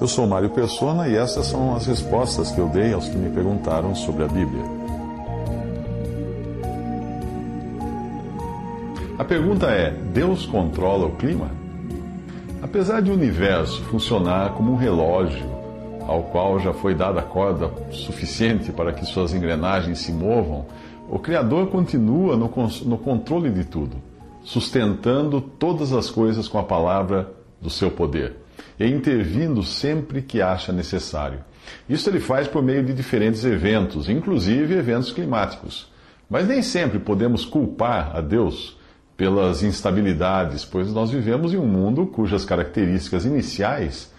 Eu sou Mário Persona e essas são as respostas que eu dei aos que me perguntaram sobre a Bíblia. A pergunta é: Deus controla o clima? Apesar de o universo funcionar como um relógio ao qual já foi dada corda suficiente para que suas engrenagens se movam, o Criador continua no, no controle de tudo, sustentando todas as coisas com a palavra do seu poder e intervindo sempre que acha necessário. Isso ele faz por meio de diferentes eventos, inclusive eventos climáticos. Mas nem sempre podemos culpar a Deus pelas instabilidades, pois nós vivemos em um mundo cujas características iniciais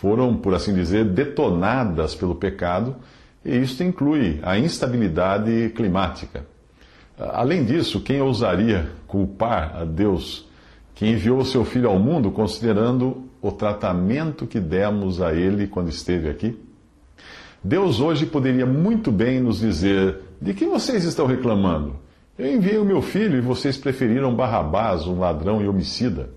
foram, por assim dizer, detonadas pelo pecado, e isso inclui a instabilidade climática. Além disso, quem ousaria culpar a Deus que enviou seu filho ao mundo considerando o tratamento que demos a ele quando esteve aqui? Deus hoje poderia muito bem nos dizer: de que vocês estão reclamando? Eu enviei o meu filho e vocês preferiram Barrabás, um ladrão e homicida.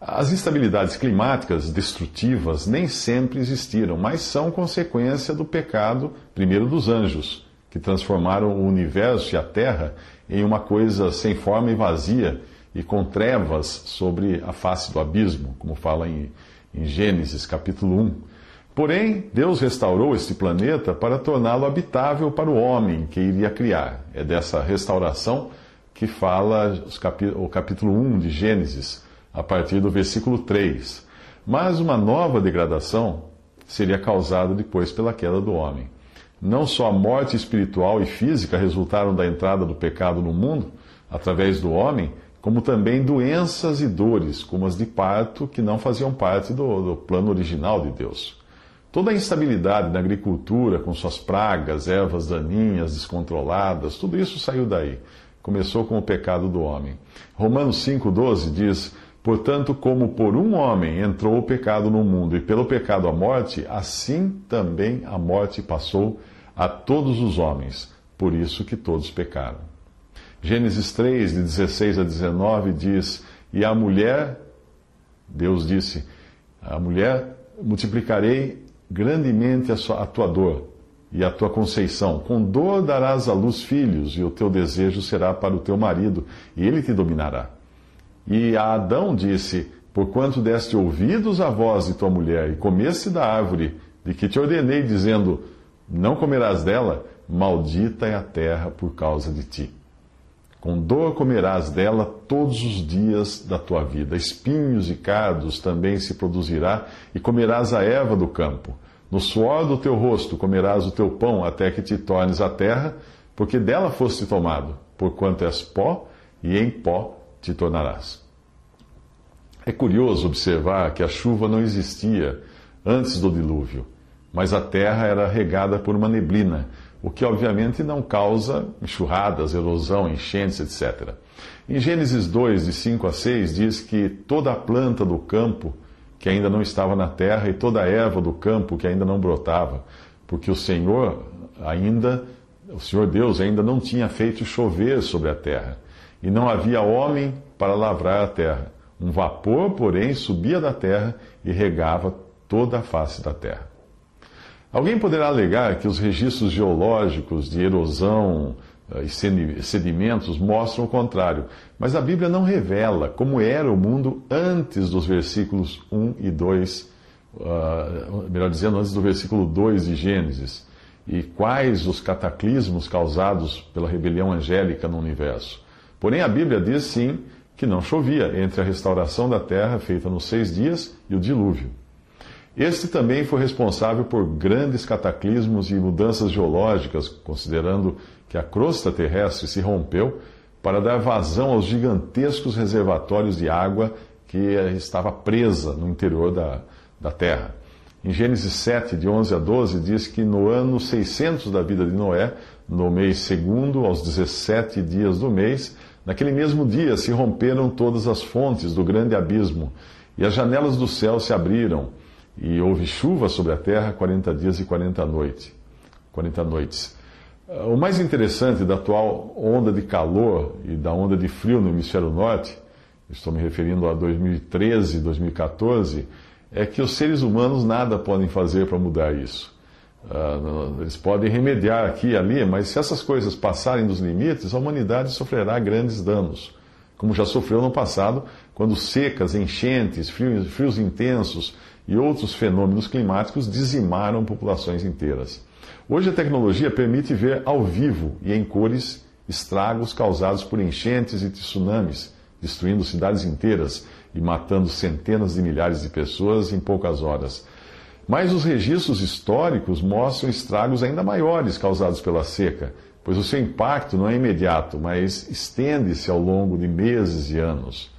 As instabilidades climáticas destrutivas nem sempre existiram, mas são consequência do pecado, primeiro dos anjos, que transformaram o universo e a Terra em uma coisa sem forma e vazia e com trevas sobre a face do abismo, como fala em, em Gênesis capítulo 1. Porém, Deus restaurou este planeta para torná-lo habitável para o homem que iria criar. É dessa restauração que fala o capítulo 1 de Gênesis, a partir do versículo 3. Mas uma nova degradação seria causada depois pela queda do homem. Não só a morte espiritual e física resultaram da entrada do pecado no mundo, através do homem, como também doenças e dores, como as de parto, que não faziam parte do, do plano original de Deus. Toda a instabilidade na agricultura, com suas pragas, ervas daninhas, descontroladas, tudo isso saiu daí. Começou com o pecado do homem. Romanos 5,12 diz: Portanto, como por um homem entrou o pecado no mundo, e pelo pecado a morte, assim também a morte passou a todos os homens, por isso que todos pecaram. Gênesis 3, de 16 a 19, diz: E a mulher, Deus disse, a mulher multiplicarei grandemente a, sua, a tua dor e a tua conceição. Com dor darás à luz filhos, e o teu desejo será para o teu marido, e ele te dominará. E a Adão disse: Porquanto deste ouvidos à voz de tua mulher, e comeste da árvore de que te ordenei, dizendo: Não comerás dela, maldita é a terra por causa de ti. Com dor comerás dela todos os dias da tua vida. Espinhos e cardos também se produzirá, e comerás a erva do campo. No suor do teu rosto comerás o teu pão, até que te tornes a terra, porque dela foste tomado, porquanto és pó, e em pó te tornarás. É curioso observar que a chuva não existia antes do dilúvio, mas a terra era regada por uma neblina o que obviamente não causa enxurradas, erosão, enchentes, etc. Em Gênesis 2, de 5 a 6, diz que toda a planta do campo que ainda não estava na terra e toda a erva do campo que ainda não brotava, porque o Senhor ainda, o Senhor Deus ainda não tinha feito chover sobre a terra, e não havia homem para lavrar a terra. Um vapor, porém, subia da terra e regava toda a face da terra. Alguém poderá alegar que os registros geológicos de erosão eh, e sedimentos mostram o contrário, mas a Bíblia não revela como era o mundo antes dos versículos 1 e 2, uh, ah, melhor dizendo, antes do versículo 2 de Gênesis, e quais os cataclismos causados pela rebelião angélica no universo. Porém, a Bíblia diz sim que não chovia entre a restauração da terra feita nos seis dias e o dilúvio. Este também foi responsável por grandes cataclismos e mudanças geológicas, considerando que a crosta terrestre se rompeu para dar vazão aos gigantescos reservatórios de água que estava presa no interior da, da terra. Em Gênesis 7, de 11 a 12, diz que no ano 600 da vida de Noé, no mês segundo, aos 17 dias do mês, naquele mesmo dia se romperam todas as fontes do grande abismo, e as janelas do céu se abriram, e houve chuva sobre a terra 40 dias e 40 noites. 40 noites. O mais interessante da atual onda de calor e da onda de frio no hemisfério norte, estou me referindo a 2013, 2014, é que os seres humanos nada podem fazer para mudar isso. Uh, eles podem remediar aqui e ali, mas se essas coisas passarem dos limites, a humanidade sofrerá grandes danos, como já sofreu no passado, quando secas, enchentes, frios, frios intensos e outros fenômenos climáticos dizimaram populações inteiras. Hoje a tecnologia permite ver ao vivo e em cores estragos causados por enchentes e tsunamis, destruindo cidades inteiras e matando centenas de milhares de pessoas em poucas horas. Mas os registros históricos mostram estragos ainda maiores causados pela seca, pois o seu impacto não é imediato, mas estende-se ao longo de meses e anos.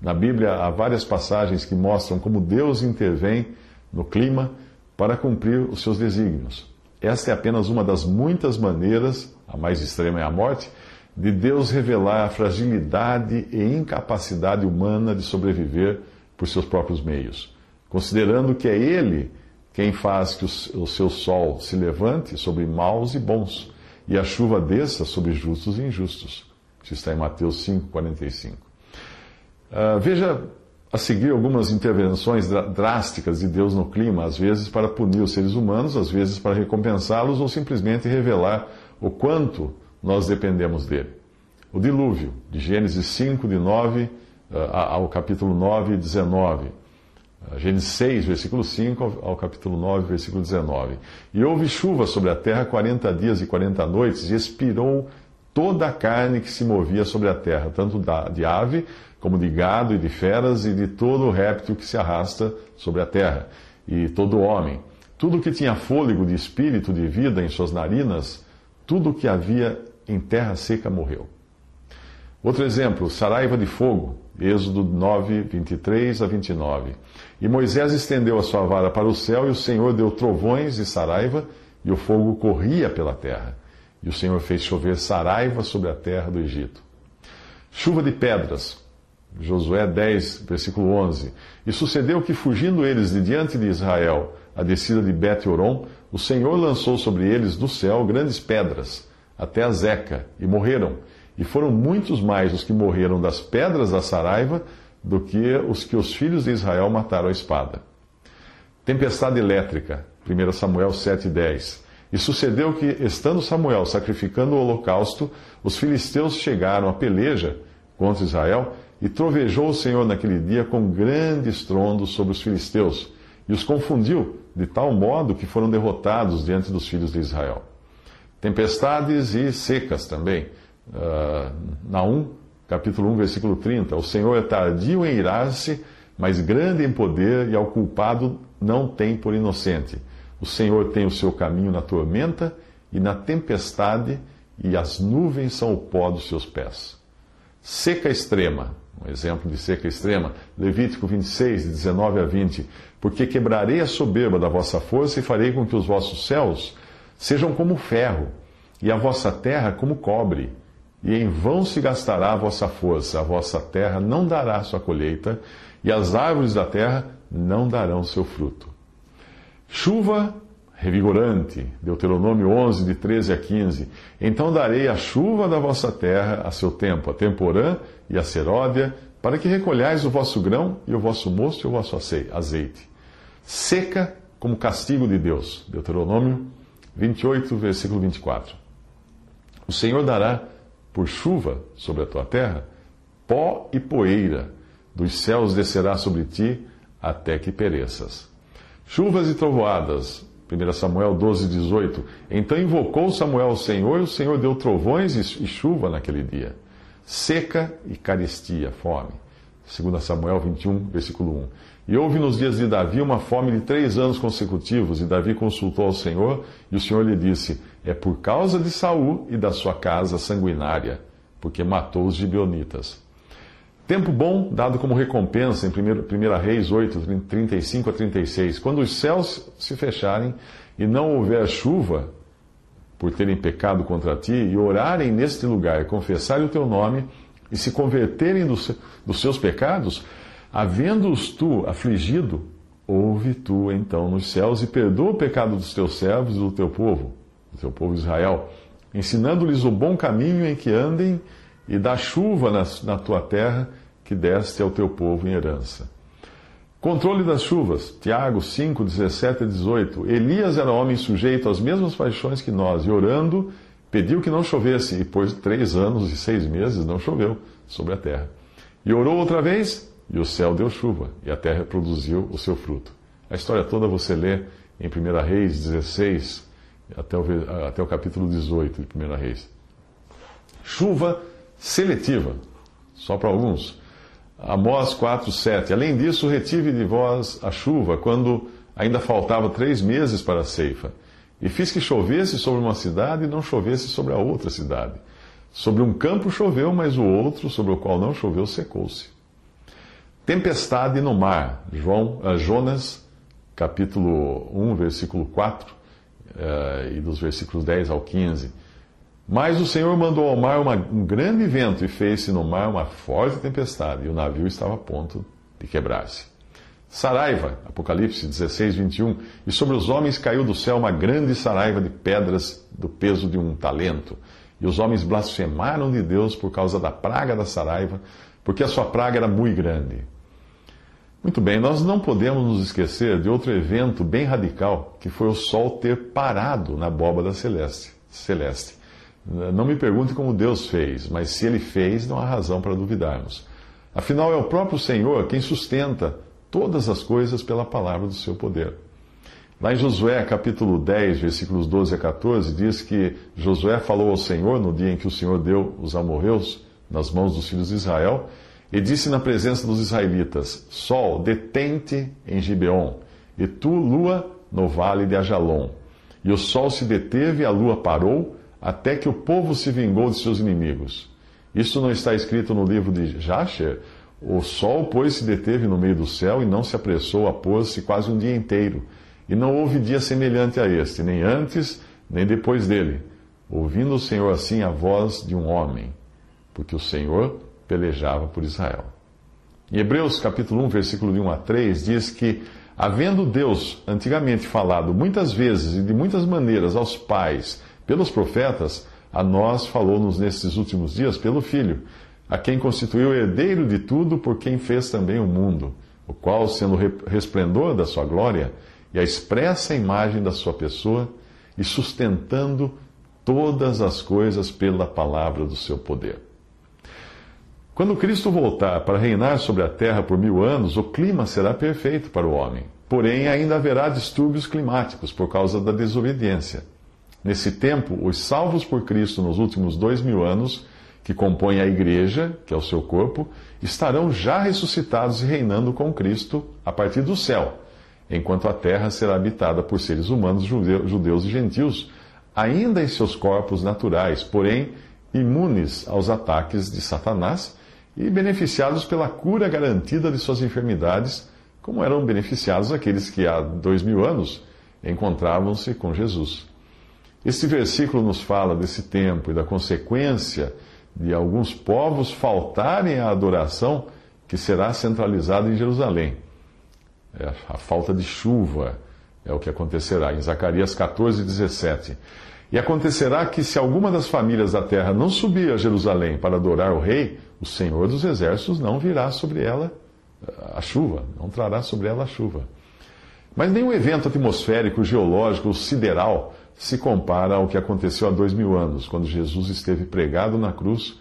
Na Bíblia há várias passagens que mostram como Deus intervém no clima para cumprir os seus desígnios. Esta é apenas uma das muitas maneiras, a mais extrema é a morte, de Deus revelar a fragilidade e incapacidade humana de sobreviver por seus próprios meios, considerando que é Ele quem faz que o seu sol se levante sobre maus e bons, e a chuva desça sobre justos e injustos. Isso está em Mateus 5,45. Uh, veja a seguir algumas intervenções drásticas de Deus no clima, às vezes para punir os seres humanos, às vezes para recompensá-los ou simplesmente revelar o quanto nós dependemos dele. O dilúvio, de Gênesis 5, de 9 uh, ao capítulo 9, 19. Gênesis 6, versículo 5 ao capítulo 9, versículo 19. E houve chuva sobre a terra 40 dias e 40 noites, e expirou toda a carne que se movia sobre a terra, tanto de ave, como de gado e de feras, e de todo réptil que se arrasta sobre a terra, e todo homem. Tudo que tinha fôlego de espírito de vida em suas narinas, tudo que havia em terra seca morreu. Outro exemplo, saraiva de fogo, Êxodo 9, 23 a 29. E Moisés estendeu a sua vara para o céu, e o Senhor deu trovões e saraiva, e o fogo corria pela terra. E o Senhor fez chover saraiva sobre a terra do Egito. Chuva de pedras, Josué 10, versículo 11. E sucedeu que, fugindo eles de diante de Israel, a descida de Bet-Oron, o Senhor lançou sobre eles do céu grandes pedras, até a Zeca, e morreram e foram muitos mais os que morreram das pedras da Saraiva do que os que os filhos de Israel mataram à espada. Tempestade elétrica, 1 Samuel 7,10. E sucedeu que, estando Samuel sacrificando o holocausto, os filisteus chegaram à peleja contra Israel, e trovejou o Senhor naquele dia com grande estrondo sobre os filisteus, e os confundiu, de tal modo que foram derrotados diante dos filhos de Israel. Tempestades e secas também. Uh, Naum, capítulo 1, versículo 30. O Senhor é tardio em irar-se, mas grande em poder, e ao culpado não tem por inocente. O Senhor tem o seu caminho na tormenta e na tempestade, e as nuvens são o pó dos seus pés. Seca extrema, um exemplo de seca extrema, Levítico 26, de 19 a 20. Porque quebrarei a soberba da vossa força e farei com que os vossos céus sejam como ferro, e a vossa terra como cobre e em vão se gastará a vossa força, a vossa terra não dará sua colheita, e as árvores da terra não darão seu fruto. Chuva revigorante, Deuteronômio 11, de 13 a 15. Então darei a chuva da vossa terra a seu tempo, a temporã e a seródia, para que recolhais o vosso grão e o vosso mosto e o vosso azeite. Seca como castigo de Deus. Deuteronômio 28, versículo 24. O Senhor dará por chuva sobre a tua terra, pó e poeira dos céus descerá sobre ti até que pereças. Chuvas e trovoadas. 1 Samuel 12, 18. Então invocou Samuel o Senhor, e o Senhor deu trovões e chuva naquele dia. Seca e carestia, fome. 2 Samuel 21, versículo 1. E houve nos dias de Davi uma fome de três anos consecutivos, e Davi consultou ao Senhor, e o Senhor lhe disse: É por causa de Saul e da sua casa sanguinária. porque matou os gibeonitas. Tempo bom dado como recompensa em 1 Reis 8, 35 a 36. Quando os céus se fecharem e não houver chuva, por terem pecado contra ti, e orarem neste lugar, confessarem o teu nome, e se converterem dos, dos seus pecados, havendo-os tu afligido, ouve tu então nos céus e perdoa o pecado dos teus servos e do teu povo, do teu povo Israel, ensinando-lhes o bom caminho em que andem e dá chuva na, na tua terra que deste ao teu povo em herança. Controle das chuvas, Tiago 5, 17 e 18. Elias era homem sujeito às mesmas paixões que nós, e orando, pediu que não chovesse, e por três anos e seis meses não choveu sobre a terra. E orou outra vez, e o céu deu chuva, e a terra produziu o seu fruto. A história toda você lê em 1 Reis 16, até o, até o capítulo 18 de 1 Reis. Chuva seletiva, só para alguns. Amós 4, 7. Além disso, retive de vós a chuva, quando ainda faltava três meses para a ceifa. E fiz que chovesse sobre uma cidade e não chovesse sobre a outra cidade. Sobre um campo choveu, mas o outro, sobre o qual não choveu, secou-se. Tempestade no mar. João, uh, Jonas, capítulo 1, versículo 4, uh, eh, e dos versículos 10 ao 15. Mas o Senhor mandou ao mar uma, um grande vento e fez-se no mar uma forte tempestade, e o navio estava a ponto de quebrar-se. Saraiva, Apocalipse 16, 21. E sobre os homens caiu do céu uma grande saraiva de pedras do peso de um talento. E os homens blasfemaram de Deus por causa da praga da saraiva, porque a sua praga era muito grande. Muito bem, nós não podemos nos esquecer de outro evento bem radical, que foi o Sol ter parado na abóbada celeste. celeste. Não me pergunte como Deus fez, mas se ele fez, não há razão para duvidarmos. Afinal, é o próprio Senhor quem sustenta todas as coisas pela palavra do seu poder. Lá em Josué, capítulo 10, versículos 12 a 14, diz que Josué falou ao Senhor no dia em que o Senhor deu os amorreus nas mãos dos filhos de Israel e disse na presença dos israelitas: Sol, detente em Gibeon, e tu, lua, no vale de Ajalon. E o sol se deteve a lua parou, até que o povo se vingou de seus inimigos. Isso não está escrito no livro de Jasher? O sol, pois, se deteve no meio do céu e não se apressou a pôr-se quase um dia inteiro. E não houve dia semelhante a este, nem antes, nem depois dele, ouvindo o Senhor assim a voz de um homem, porque o Senhor pelejava por Israel. Em Hebreus capítulo 1, versículo de 1 a 3, diz que, havendo Deus antigamente falado muitas vezes e de muitas maneiras aos pais pelos profetas, a nós falou-nos nesses últimos dias pelo Filho, a quem constituiu herdeiro de tudo, por quem fez também o mundo, o qual, sendo resplendor da sua glória e a expressa imagem da sua pessoa, e sustentando todas as coisas pela palavra do seu poder. Quando Cristo voltar para reinar sobre a terra por mil anos, o clima será perfeito para o homem. Porém, ainda haverá distúrbios climáticos por causa da desobediência. Nesse tempo, os salvos por Cristo nos últimos dois mil anos, que compõem a igreja, que é o seu corpo, estarão já ressuscitados e reinando com Cristo a partir do céu, enquanto a terra será habitada por seres humanos, judeus e gentios, ainda em seus corpos naturais, porém imunes aos ataques de Satanás e beneficiados pela cura garantida de suas enfermidades, como eram beneficiados aqueles que há dois mil anos encontravam-se com Jesus. Este versículo nos fala desse tempo e da consequência de alguns povos faltarem à adoração que será centralizada em Jerusalém. É a falta de chuva é o que acontecerá em Zacarias 14, 17. E acontecerá que, se alguma das famílias da terra não subir a Jerusalém para adorar o rei, o Senhor dos Exércitos não virá sobre ela a chuva, não trará sobre ela a chuva. Mas nenhum evento atmosférico, geológico ou sideral se compara ao que aconteceu há dois mil anos, quando Jesus esteve pregado na cruz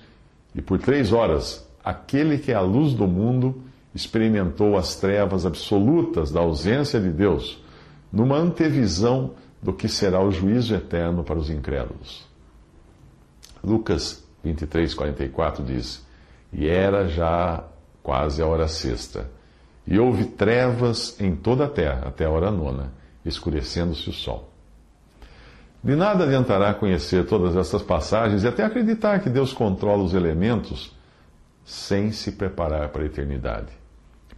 e por três horas aquele que é a luz do mundo experimentou as trevas absolutas da ausência de Deus, numa antevisão do que será o juízo eterno para os incrédulos. Lucas 23, 44 diz. E era já quase a hora sexta. E houve trevas em toda a terra, até a hora nona, escurecendo-se o sol. De nada adiantará conhecer todas essas passagens e até acreditar que Deus controla os elementos sem se preparar para a eternidade.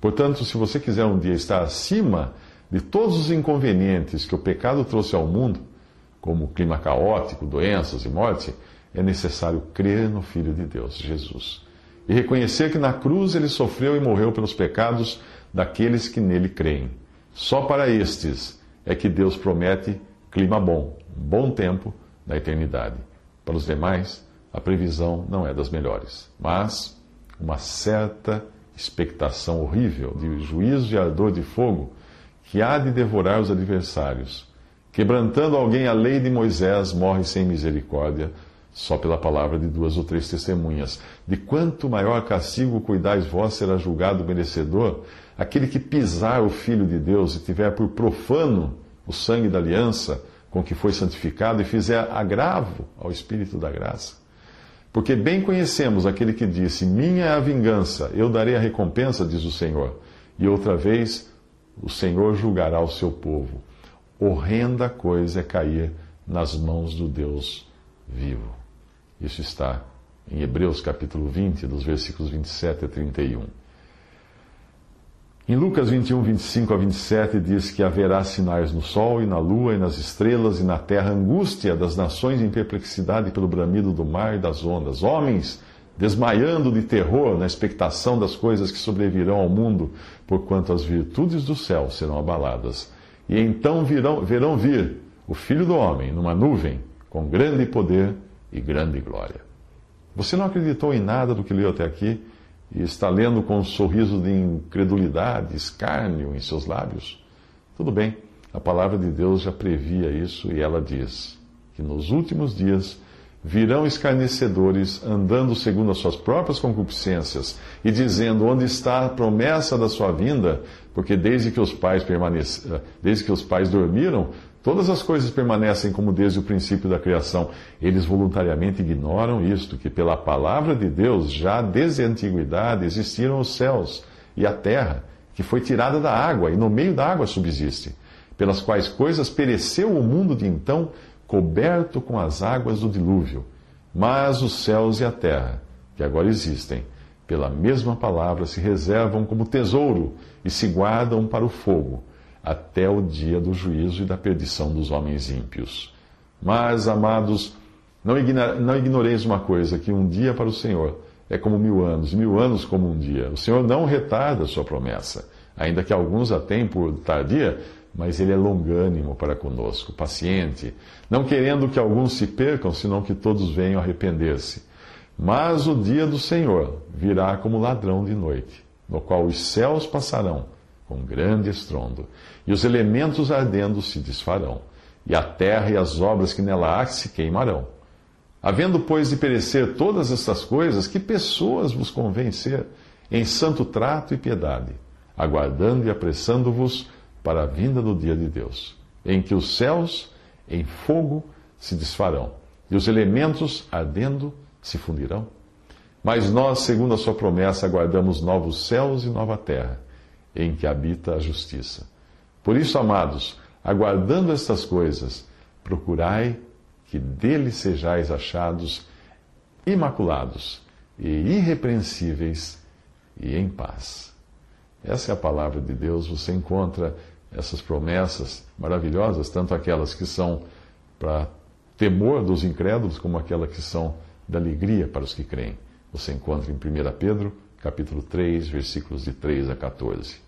Portanto, se você quiser um dia estar acima de todos os inconvenientes que o pecado trouxe ao mundo, como clima caótico, doenças e morte, é necessário crer no Filho de Deus, Jesus, e reconhecer que na cruz ele sofreu e morreu pelos pecados daqueles que nele creem. Só para estes é que Deus promete clima bom, bom tempo na eternidade. Para os demais, a previsão não é das melhores, mas uma certa expectação horrível de juízo e ardor de fogo que há de devorar os adversários. Quebrantando alguém a lei de Moisés, morre sem misericórdia, só pela palavra de duas ou três testemunhas. De quanto maior castigo cuidais vós será julgado merecedor aquele que pisar o Filho de Deus e tiver por profano o sangue da aliança com que foi santificado e fizer agravo ao Espírito da graça. Porque bem conhecemos aquele que disse: Minha é a vingança, eu darei a recompensa, diz o Senhor. E outra vez, o Senhor julgará o seu povo. Horrenda coisa é cair nas mãos do Deus vivo. Isso está em Hebreus capítulo 20, dos versículos 27 a 31. Em Lucas 21, 25 a 27, diz que haverá sinais no sol e na lua e nas estrelas e na terra, angústia das nações em perplexidade pelo bramido do mar e das ondas. Homens desmaiando de terror na expectação das coisas que sobrevirão ao mundo, porquanto as virtudes do céu serão abaladas. E então virão, verão vir o Filho do Homem numa nuvem com grande poder e grande glória. Você não acreditou em nada do que leu até aqui e está lendo com um sorriso de incredulidade, escárnio em seus lábios? Tudo bem, a palavra de Deus já previa isso e ela diz que nos últimos dias virão escarnecedores andando segundo as suas próprias concupiscências e dizendo onde está a promessa da sua vinda, porque desde que os pais permaneceram, desde que os pais dormiram, Todas as coisas permanecem como desde o princípio da criação. Eles voluntariamente ignoram isto, que pela palavra de Deus, já desde a antiguidade, existiram os céus e a terra, que foi tirada da água, e no meio da água subsiste, pelas quais coisas pereceu o mundo de então, coberto com as águas do dilúvio. Mas os céus e a terra, que agora existem, pela mesma palavra se reservam como tesouro e se guardam para o fogo até o dia do juízo e da perdição dos homens ímpios. Mas, amados, não, ignoreis uma coisa: que um dia para o Senhor é como mil anos, mil anos como um dia. O Senhor não retarda a sua promessa, ainda que alguns a tenham por tardia, mas Ele é longânimo para conosco, paciente, não querendo que alguns se percam, senão que todos venham arrepender-se. Mas o dia do Senhor virá como ladrão de noite, no qual os céus passarão com grande estrondo, e os elementos ardendo se desfarão, e a terra e as obras que nela há se queimarão. Havendo, pois, de perecer todas estas coisas, que pessoas vos convém ser em santo trato e piedade, aguardando e apressando-vos para a vinda do dia de Deus, em que os céus em fogo se desfarão, e os elementos ardendo se fundirão? Mas nós, segundo a sua promessa, aguardamos novos céus e nova terra em que habita a justiça. Por isso, amados, aguardando estas coisas, procurai que dele sejais achados imaculados e irrepreensíveis e em paz. Essa é a palavra de Deus. Você encontra essas promessas maravilhosas, tanto aquelas que são para temor dos incrédulos, como aquelas que são da alegria para os que creem. Você encontra em 1 Pedro, capítulo 3, versículos de 3 a 14.